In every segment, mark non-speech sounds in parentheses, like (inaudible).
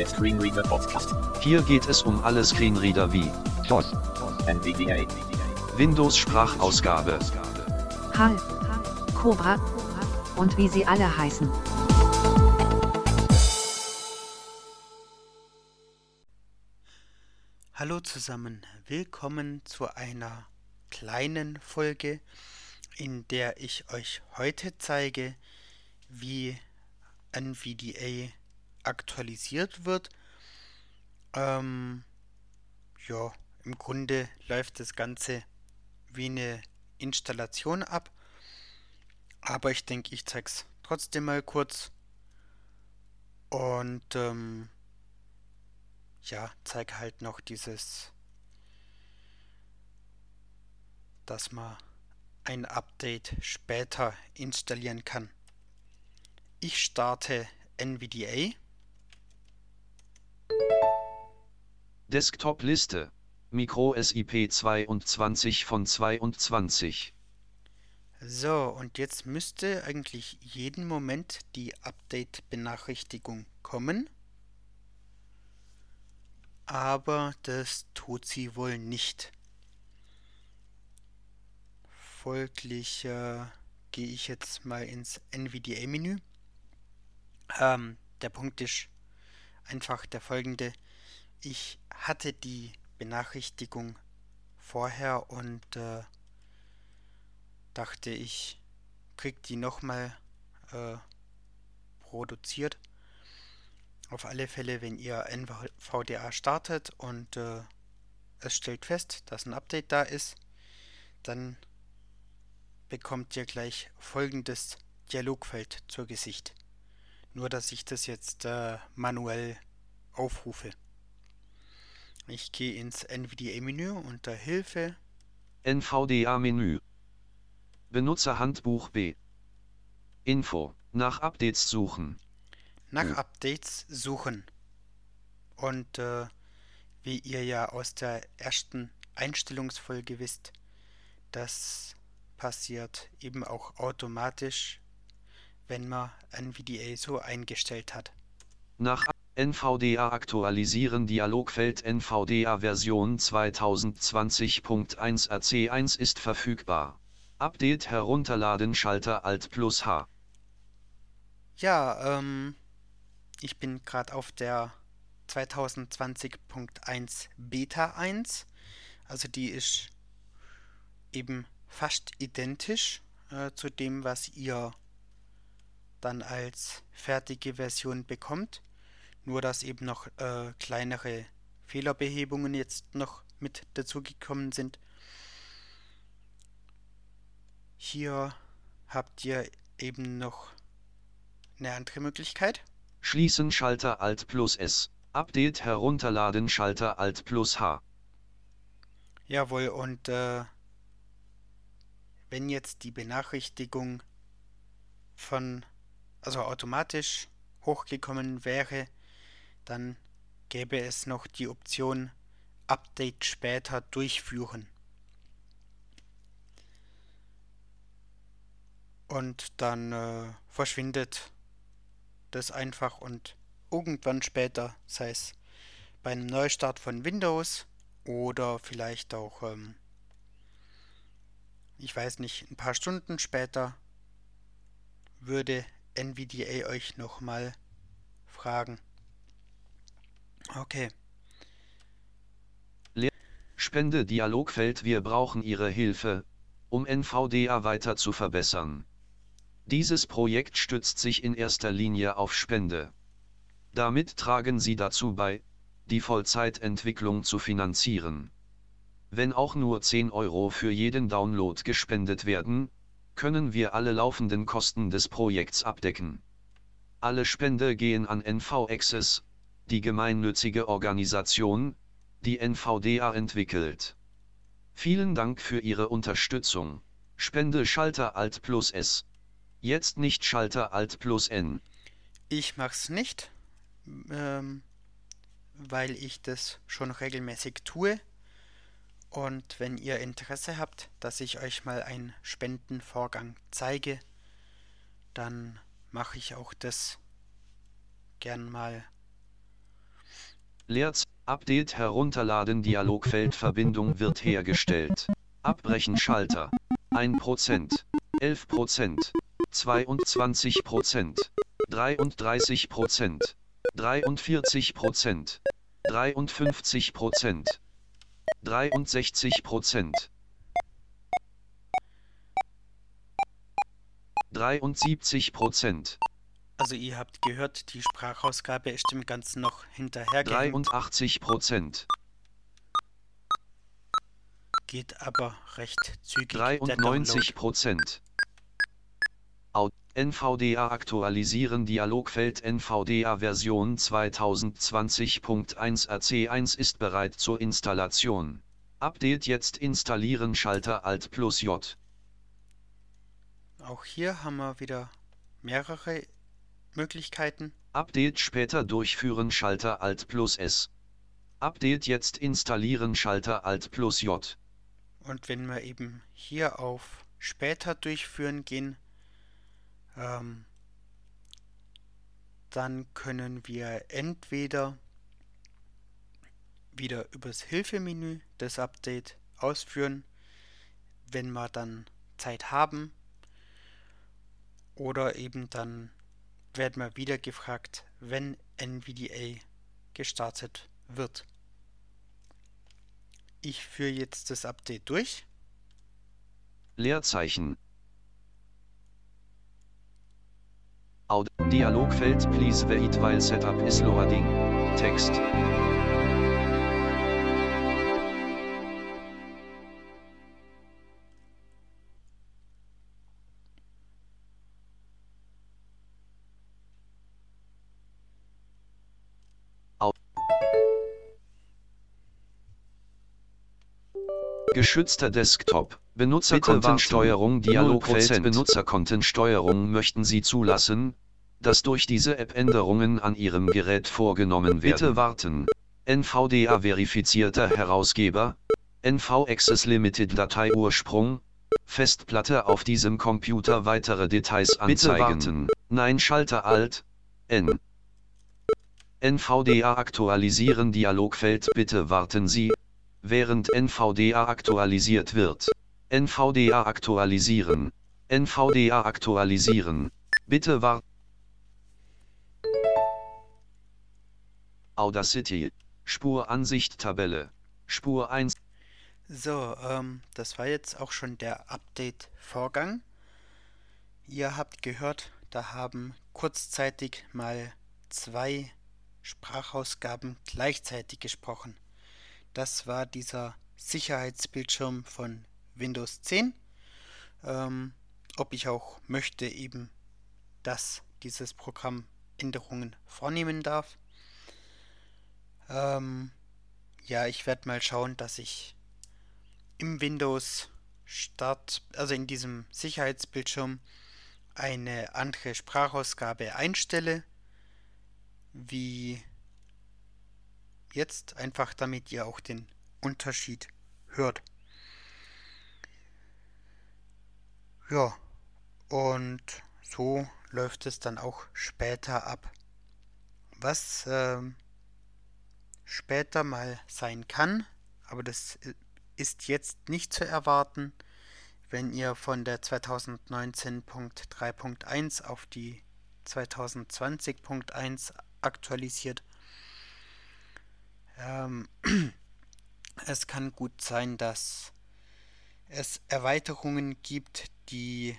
Der Screenreader Podcast. Hier geht es um alle Screenreader wie DOS. NVDA. Windows Sprachausgabe, HAL, Cobra und wie sie alle heißen. Hallo zusammen, willkommen zu einer kleinen Folge, in der ich euch heute zeige, wie NVDA aktualisiert wird. Ähm, ja, im Grunde läuft das Ganze wie eine Installation ab, aber ich denke, ich zeige es trotzdem mal kurz und ähm, ja, zeige halt noch dieses, dass man ein Update später installieren kann. Ich starte NVDA. Desktop-Liste, Micro SIP 22 von 22. So, und jetzt müsste eigentlich jeden Moment die Update-Benachrichtigung kommen. Aber das tut sie wohl nicht. Folglich äh, gehe ich jetzt mal ins NVDA-Menü. Ähm, der Punkt ist einfach der folgende. Ich hatte die Benachrichtigung vorher und äh, dachte, ich krieg die nochmal äh, produziert. Auf alle Fälle, wenn ihr NVDA startet und äh, es stellt fest, dass ein Update da ist, dann bekommt ihr gleich folgendes Dialogfeld zur Gesicht. Nur, dass ich das jetzt äh, manuell aufrufe. Ich gehe ins NVDA-Menü unter Hilfe. NVDA-Menü. Benutzerhandbuch B. Info. Nach Updates suchen. Nach Updates suchen. Und äh, wie ihr ja aus der ersten Einstellungsfolge wisst, das passiert eben auch automatisch, wenn man NVDA so eingestellt hat. Nach NVDA aktualisieren Dialogfeld NVDA Version 2020.1 RC1 ist verfügbar. Update herunterladen Schalter Alt plus H. Ja, ähm, ich bin gerade auf der 2020.1 Beta 1. Also die ist eben fast identisch äh, zu dem, was ihr dann als fertige Version bekommt. Nur dass eben noch äh, kleinere Fehlerbehebungen jetzt noch mit dazugekommen sind. Hier habt ihr eben noch eine andere Möglichkeit. Schließen Schalter Alt plus S. Update herunterladen Schalter Alt plus H. Jawohl, und äh, wenn jetzt die Benachrichtigung von, also automatisch hochgekommen wäre, dann gäbe es noch die Option Update später durchführen. Und dann äh, verschwindet das einfach und irgendwann später, sei es bei einem Neustart von Windows oder vielleicht auch, ähm, ich weiß nicht, ein paar Stunden später, würde NVDA euch nochmal fragen. Okay. Spende Dialogfeld Wir brauchen Ihre Hilfe, um NVDA weiter zu verbessern. Dieses Projekt stützt sich in erster Linie auf Spende. Damit tragen Sie dazu bei, die Vollzeitentwicklung zu finanzieren. Wenn auch nur 10 Euro für jeden Download gespendet werden, können wir alle laufenden Kosten des Projekts abdecken. Alle Spende gehen an NV Access, die gemeinnützige Organisation, die NVDA entwickelt. Vielen Dank für Ihre Unterstützung. Spende Schalter Alt plus S. Jetzt nicht Schalter Alt plus N. Ich mach's nicht, ähm, weil ich das schon regelmäßig tue. Und wenn ihr Interesse habt, dass ich euch mal einen Spendenvorgang zeige, dann mache ich auch das gern mal. Leerz, Update herunterladen Dialogfeld Verbindung wird hergestellt. Abbrechen Schalter. 1%, 11%, 22%, 33%, 43%, 53%, 63%, 73%, Also ihr habt gehört, die Sprachausgabe ist dem Ganzen noch hinterhergehängt, 83%, geht aber recht zügig der Download. 93%. Au- NVDA aktualisieren Dialogfeld NVDA Version 2020.1 RC1 ist bereit zur Installation. Update jetzt installieren Schalter Alt plus J. Auch hier haben wir wieder mehrere Möglichkeiten. Update später durchführen Schalter Alt plus S. Update jetzt installieren Schalter Alt plus J. Und wenn wir eben hier auf später durchführen gehen, ähm, dann können wir entweder wieder übers Hilfemenü das Update ausführen, wenn wir dann Zeit haben, oder eben dann werden wir wieder gefragt, wenn NVDA gestartet wird. Ich führe jetzt das Update durch. Leerzeichen. Aud Dialogfeld please wait while setup is loading. Text. Geschützter Desktop. Benutzerkontensteuerung Dialogfeld Benutzerkontensteuerung möchten Sie zulassen, dass durch diese App Änderungen an Ihrem Gerät vorgenommen werden. Bitte warten. NVDA verifizierter Herausgeber. NV Access Limited Datei Ursprung. Festplatte auf diesem Computer weitere Details anzeigen. Bitte warten. Nein Schalter Alt. N. NVDA aktualisieren Dialogfeld Bitte warten Sie, während NVDA aktualisiert wird. NVDA aktualisieren. NVDA aktualisieren. Bitte warten. Audacity. Spuransicht Tabelle. Spur 1. So, ähm, das war jetzt auch schon der Update-Vorgang. Ihr habt gehört, da haben kurzzeitig mal zwei Sprachausgaben gleichzeitig gesprochen. Das war dieser Sicherheitsbildschirm von Windows 10. Ähm, ob ich auch möchte eben, dass dieses Programm Änderungen vornehmen darf. Ähm, ja, ich werde mal schauen, dass ich im Windows Start, also in diesem Sicherheitsbildschirm, eine andere Sprachausgabe einstelle, wie jetzt, einfach damit ihr auch den Unterschied hört. Ja, und so läuft es dann auch später ab. Was ähm, später mal sein kann, aber das i- ist jetzt nicht zu erwarten, wenn ihr von der 2019.3.1 auf die 2020.1 aktualisiert. Ähm, (clears throat) es kann gut sein, dass es Erweiterungen gibt, die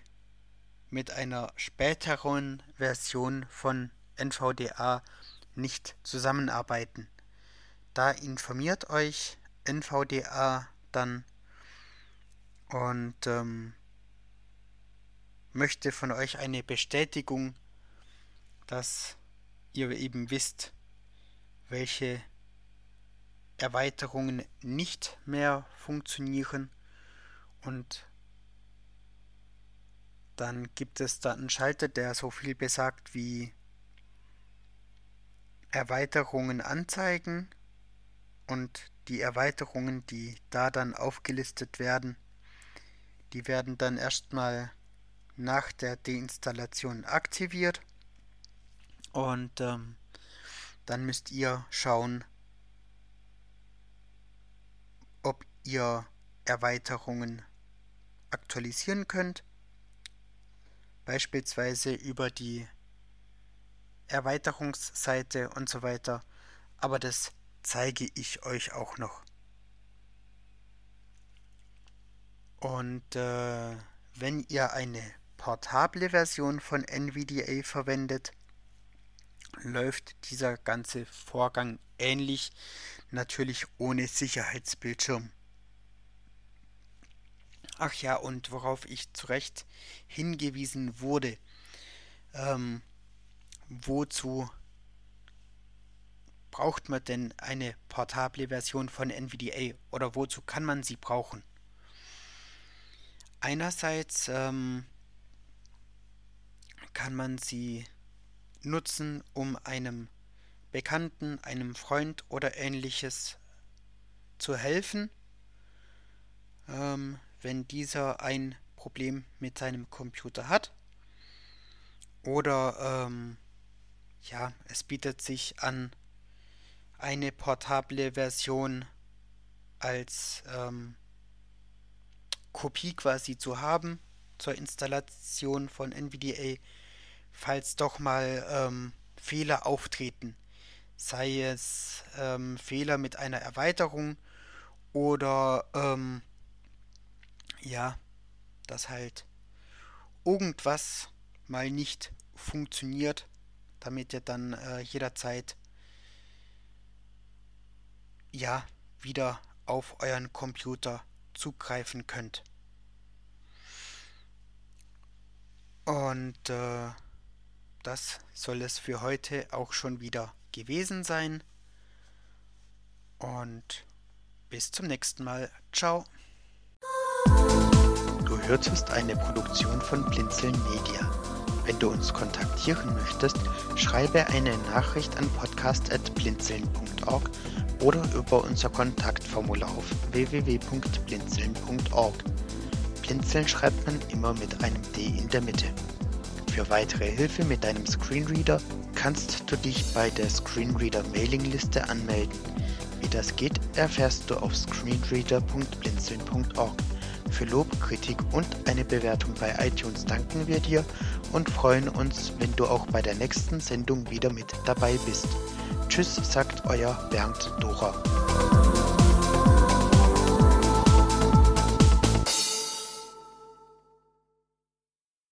mit einer späteren Version von NVDA nicht zusammenarbeiten. Da informiert euch NVDA dann und ähm, möchte von euch eine Bestätigung, dass ihr eben wisst, welche Erweiterungen nicht mehr funktionieren. Und dann gibt es da einen Schalter, der so viel besagt wie Erweiterungen anzeigen und die Erweiterungen, die da dann aufgelistet werden, die werden dann erstmal nach der Deinstallation aktiviert. Und ähm, dann müsst ihr schauen, ihr Erweiterungen aktualisieren könnt. Beispielsweise über die Erweiterungsseite und so weiter. Aber das zeige ich euch auch noch. Und äh, wenn ihr eine portable Version von NVDA verwendet, läuft dieser ganze Vorgang ähnlich, natürlich ohne Sicherheitsbildschirm. Ach ja, und worauf ich zu Recht hingewiesen wurde, ähm, wozu braucht man denn eine portable Version von NVDA oder wozu kann man sie brauchen? Einerseits ähm, kann man sie nutzen, um einem Bekannten, einem Freund oder ähnliches zu helfen, ähm, wenn dieser ein Problem mit seinem Computer hat. Oder ähm, ja, es bietet sich an, eine portable Version als ähm, Kopie quasi zu haben zur Installation von NVDA, falls doch mal ähm, Fehler auftreten. Sei es ähm, Fehler mit einer Erweiterung oder ähm, ja, dass halt irgendwas mal nicht funktioniert, damit ihr dann äh, jederzeit ja wieder auf euren Computer zugreifen könnt. Und äh, das soll es für heute auch schon wieder gewesen sein. Und bis zum nächsten Mal. Ciao. Du hörtest eine Produktion von Blinzeln Media. Wenn du uns kontaktieren möchtest, schreibe eine Nachricht an podcast.blinzeln.org oder über unser Kontaktformular auf www.blinzeln.org. Blinzeln schreibt man immer mit einem D in der Mitte. Für weitere Hilfe mit deinem Screenreader kannst du dich bei der Screenreader Mailingliste anmelden. Wie das geht, erfährst du auf screenreader.blinzeln.org. Für Lob, Kritik und eine Bewertung bei iTunes danken wir dir und freuen uns, wenn du auch bei der nächsten Sendung wieder mit dabei bist. Tschüss, sagt euer Bernd Dora.